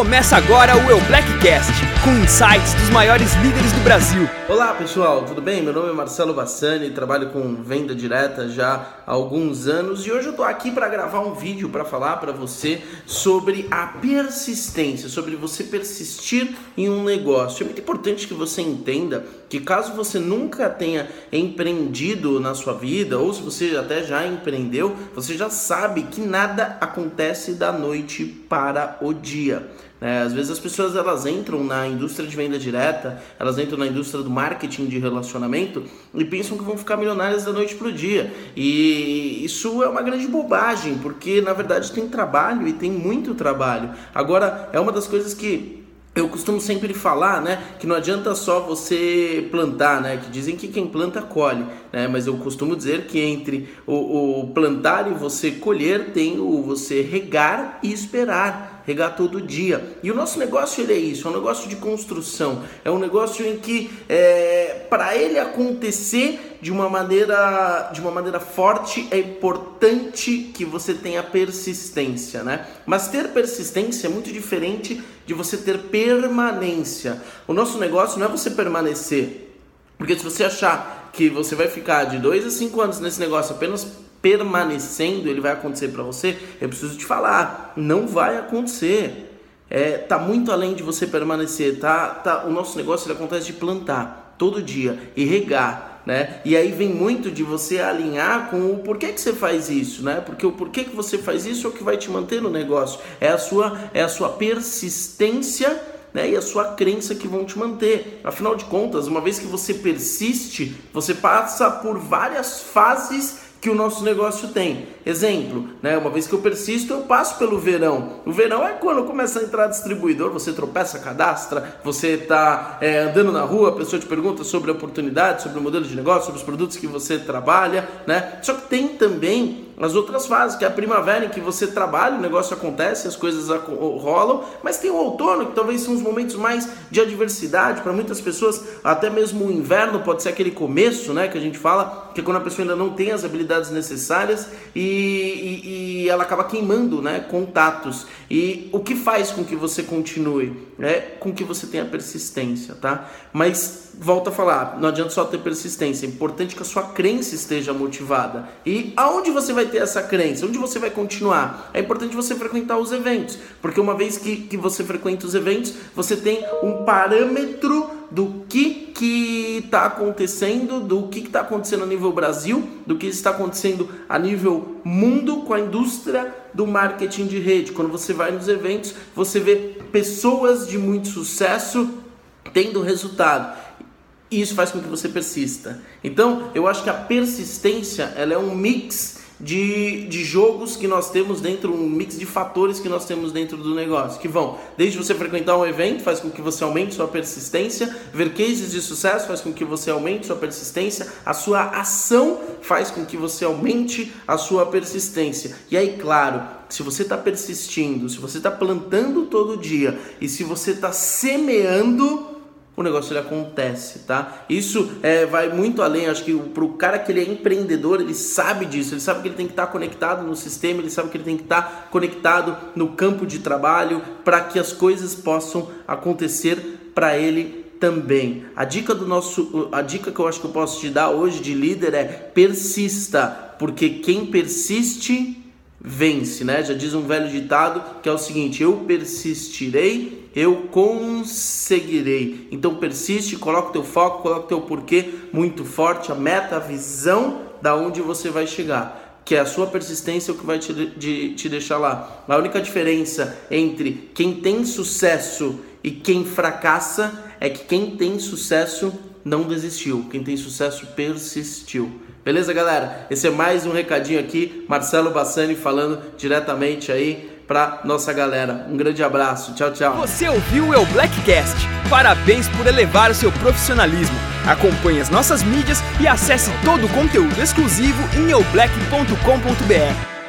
Começa agora o Eu Blackcast, com insights dos maiores líderes do Brasil. Olá pessoal, tudo bem? Meu nome é Marcelo Bassani, trabalho com venda direta já há alguns anos e hoje eu tô aqui para gravar um vídeo para falar para você sobre a persistência, sobre você persistir em um negócio. É muito importante que você entenda que caso você nunca tenha empreendido na sua vida ou se você até já empreendeu, você já sabe que nada acontece da noite para o dia. É, às vezes as pessoas elas entram na indústria de venda direta, elas entram na indústria do marketing de relacionamento e pensam que vão ficar milionárias da noite para o dia. E isso é uma grande bobagem, porque na verdade tem trabalho e tem muito trabalho. Agora, é uma das coisas que eu costumo sempre falar, né, que não adianta só você plantar, né, que dizem que quem planta colhe, né, mas eu costumo dizer que entre o, o plantar e você colher tem o você regar e esperar, regar todo dia. E o nosso negócio ele é isso, é um negócio de construção, é um negócio em que é, para ele acontecer de uma maneira de uma maneira forte é importante que você tenha persistência, né? Mas ter persistência é muito diferente de você ter permanência. O nosso negócio não é você permanecer. Porque se você achar que você vai ficar de dois a cinco anos nesse negócio apenas permanecendo, ele vai acontecer para você, eu preciso te falar, não vai acontecer. É, tá muito além de você permanecer, tá? tá o nosso negócio ele acontece de plantar todo dia e regar né? E aí vem muito de você alinhar com o porquê que você faz isso, né? Porque o porquê que você faz isso é o que vai te manter no negócio. É a sua é a sua persistência né, e a sua crença que vão te manter. Afinal de contas, uma vez que você persiste, você passa por várias fases que o nosso negócio tem. Exemplo, né? Uma vez que eu persisto, eu passo pelo verão. O verão é quando começa a entrar distribuidor, você tropeça, cadastra, você está é, andando na rua, a pessoa te pergunta sobre a oportunidade, sobre o modelo de negócio, sobre os produtos que você trabalha, né? Só que tem também as outras fases, que é a primavera em que você trabalha, o negócio acontece, as coisas rolam, mas tem o outono, que talvez são os momentos mais de adversidade para muitas pessoas, até mesmo o inverno pode ser aquele começo, né, que a gente fala, que é quando a pessoa ainda não tem as habilidades necessárias e, e, e ela acaba queimando, né, contatos. E o que faz com que você continue? É com que você tenha persistência, tá? Mas volta a falar, não adianta só ter persistência, é importante que a sua crença esteja motivada. E aonde você vai ter essa crença? Onde você vai continuar? É importante você frequentar os eventos, porque uma vez que, que você frequenta os eventos, você tem um parâmetro do que que está acontecendo, do que está acontecendo a nível Brasil, do que está acontecendo a nível mundo com a indústria do marketing de rede. Quando você vai nos eventos, você vê pessoas de muito sucesso tendo resultado. E isso faz com que você persista. Então, eu acho que a persistência ela é um mix de, de jogos que nós temos dentro, um mix de fatores que nós temos dentro do negócio, que vão desde você frequentar um evento, faz com que você aumente sua persistência, ver cases de sucesso faz com que você aumente sua persistência, a sua ação faz com que você aumente a sua persistência. E aí, claro, se você está persistindo, se você está plantando todo dia e se você está semeando o negócio ele acontece, tá? Isso é, vai muito além, acho que para o cara que ele é empreendedor, ele sabe disso, ele sabe que ele tem que estar tá conectado no sistema, ele sabe que ele tem que estar tá conectado no campo de trabalho para que as coisas possam acontecer para ele também. A dica do nosso, a dica que eu acho que eu posso te dar hoje de líder é persista, porque quem persiste vence, né? Já diz um velho ditado que é o seguinte: eu persistirei eu conseguirei. Então persiste, coloca o teu foco, coloca o teu porquê muito forte, a meta, a visão da onde você vai chegar. Que é a sua persistência o que vai te, de, te deixar lá. A única diferença entre quem tem sucesso e quem fracassa é que quem tem sucesso não desistiu, quem tem sucesso persistiu. Beleza, galera? Esse é mais um recadinho aqui, Marcelo Bassani falando diretamente aí pra nossa galera. Um grande abraço. Tchau, tchau. Você ouviu o Blackcast? Parabéns por elevar o seu profissionalismo. Acompanhe as nossas mídias e acesse todo o conteúdo exclusivo em eublack.com.br.